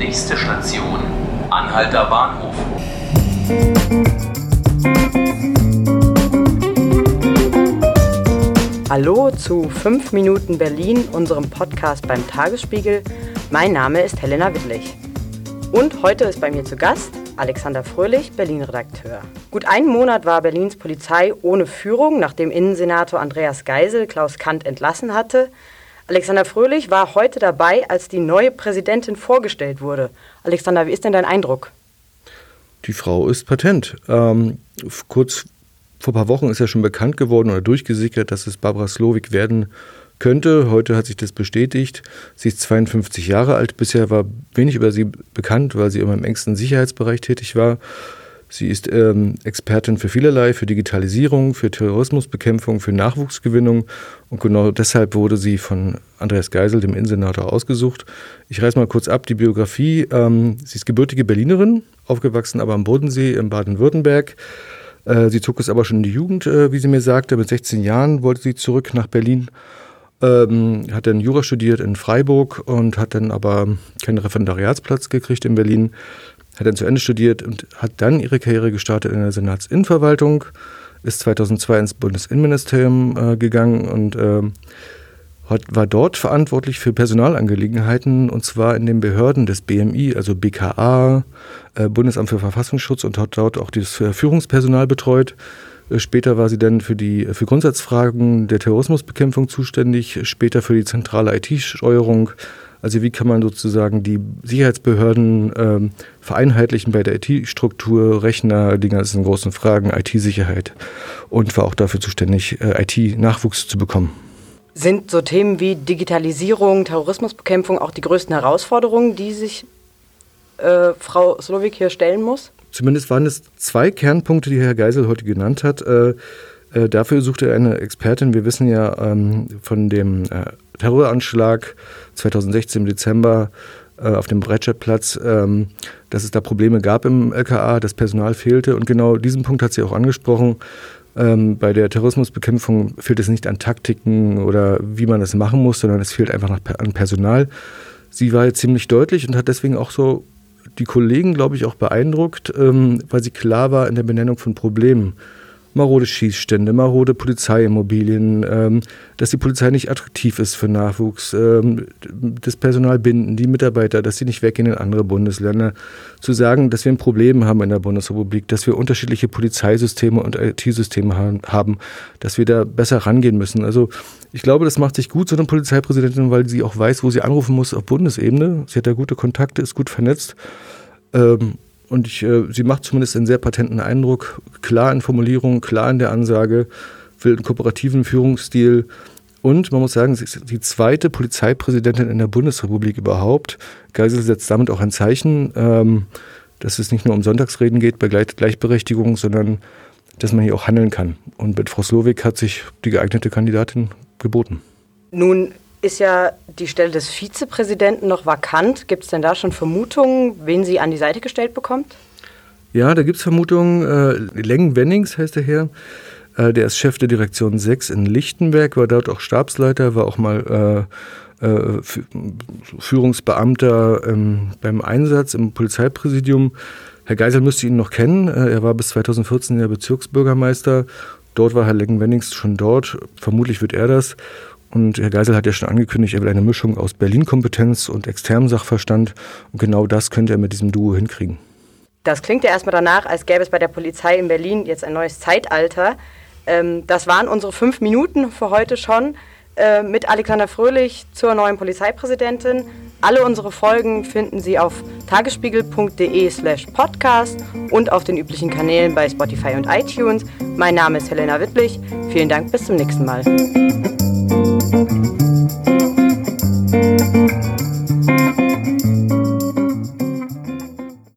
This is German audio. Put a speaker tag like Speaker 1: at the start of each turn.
Speaker 1: Nächste Station, Anhalter Bahnhof.
Speaker 2: Hallo zu 5 Minuten Berlin, unserem Podcast beim Tagesspiegel. Mein Name ist Helena Wittlich. Und heute ist bei mir zu Gast Alexander Fröhlich, Berlin-Redakteur. Gut einen Monat war Berlins Polizei ohne Führung, nachdem Innensenator Andreas Geisel Klaus Kant entlassen hatte. Alexander Fröhlich war heute dabei, als die neue Präsidentin vorgestellt wurde. Alexander, wie ist denn dein Eindruck?
Speaker 3: Die Frau ist patent. Ähm, kurz vor ein paar Wochen ist ja schon bekannt geworden oder durchgesickert, dass es Barbara Slowik werden könnte. Heute hat sich das bestätigt. Sie ist 52 Jahre alt. Bisher war wenig über sie bekannt, weil sie immer im engsten Sicherheitsbereich tätig war. Sie ist ähm, Expertin für vielerlei, für Digitalisierung, für Terrorismusbekämpfung, für Nachwuchsgewinnung und genau deshalb wurde sie von Andreas Geisel, dem Innensenator, ausgesucht. Ich reiße mal kurz ab die Biografie. Ähm, sie ist gebürtige Berlinerin, aufgewachsen aber am Bodensee in Baden-Württemberg. Äh, sie zog es aber schon in die Jugend, äh, wie sie mir sagte. Mit 16 Jahren wollte sie zurück nach Berlin. Ähm, hat dann Jura studiert in Freiburg und hat dann aber keinen Referendariatsplatz gekriegt in Berlin. Hat dann zu Ende studiert und hat dann ihre Karriere gestartet in der Senatsinnenverwaltung. Ist 2002 ins Bundesinnenministerium äh, gegangen und äh, hat, war dort verantwortlich für Personalangelegenheiten und zwar in den Behörden des BMI, also BKA, äh, Bundesamt für Verfassungsschutz und hat dort auch das Führungspersonal betreut. Äh, später war sie dann für die für Grundsatzfragen der Terrorismusbekämpfung zuständig, später für die zentrale IT-Steuerung. Also wie kann man sozusagen die Sicherheitsbehörden ähm, vereinheitlichen bei der IT-Struktur, Rechner, die ganzen großen Fragen, IT-Sicherheit und war auch dafür zuständig, äh, IT-Nachwuchs zu bekommen.
Speaker 2: Sind so Themen wie Digitalisierung, Terrorismusbekämpfung auch die größten Herausforderungen, die sich äh, Frau Slowik hier stellen muss?
Speaker 3: Zumindest waren es zwei Kernpunkte, die Herr Geisel heute genannt hat. Äh, äh, dafür suchte er eine Expertin. Wir wissen ja ähm, von dem äh, Terroranschlag 2016 im Dezember äh, auf dem Breitscheidplatz, ähm, dass es da Probleme gab im LKA, dass Personal fehlte. Und genau diesen Punkt hat sie auch angesprochen. Ähm, bei der Terrorismusbekämpfung fehlt es nicht an Taktiken oder wie man das machen muss, sondern es fehlt einfach nach, an Personal. Sie war jetzt ziemlich deutlich und hat deswegen auch so die Kollegen, glaube ich, auch beeindruckt, ähm, weil sie klar war in der Benennung von Problemen marode Schießstände, marode Polizeiimmobilien, ähm, dass die Polizei nicht attraktiv ist für Nachwuchs, ähm, das Personal binden, die Mitarbeiter, dass sie nicht weggehen in andere Bundesländer, zu sagen, dass wir ein Problem haben in der Bundesrepublik, dass wir unterschiedliche Polizeisysteme und IT-Systeme haben, dass wir da besser rangehen müssen. Also ich glaube, das macht sich gut, so eine Polizeipräsidentin, weil sie auch weiß, wo sie anrufen muss auf Bundesebene. Sie hat da gute Kontakte, ist gut vernetzt. Ähm, und ich, äh, sie macht zumindest einen sehr patenten Eindruck, klar in Formulierungen, klar in der Ansage, will einen kooperativen Führungsstil. Und man muss sagen, sie ist die zweite Polizeipräsidentin in der Bundesrepublik überhaupt. Geisel setzt damit auch ein Zeichen, ähm, dass es nicht nur um Sonntagsreden geht bei Gleichberechtigung, sondern dass man hier auch handeln kann. Und mit Frau Slowik hat sich die geeignete Kandidatin geboten.
Speaker 2: Nun ist ja die Stelle des Vizepräsidenten noch vakant. Gibt es denn da schon Vermutungen, wen sie an die Seite gestellt bekommt?
Speaker 3: Ja, da gibt es Vermutungen. Äh, Lengen Wennings heißt der Herr. Äh, der ist Chef der Direktion 6 in Lichtenberg, war dort auch Stabsleiter, war auch mal äh, äh, Führungsbeamter ähm, beim Einsatz im Polizeipräsidium. Herr Geisel müsste ihn noch kennen. Äh, er war bis 2014 der Bezirksbürgermeister. Dort war Herr Lengen-Wennings schon dort. Vermutlich wird er das. Und Herr Geisel hat ja schon angekündigt, er will eine Mischung aus Berlin-Kompetenz und externem Sachverstand. Und genau das könnte er mit diesem Duo hinkriegen.
Speaker 2: Das klingt ja erstmal danach, als gäbe es bei der Polizei in Berlin jetzt ein neues Zeitalter. Ähm, das waren unsere fünf Minuten für heute schon äh, mit Alexander Fröhlich zur neuen Polizeipräsidentin. Alle unsere Folgen finden Sie auf tagesspiegel.de slash podcast und auf den üblichen Kanälen bei Spotify und iTunes. Mein Name ist Helena Wittlich. Vielen Dank, bis zum nächsten Mal.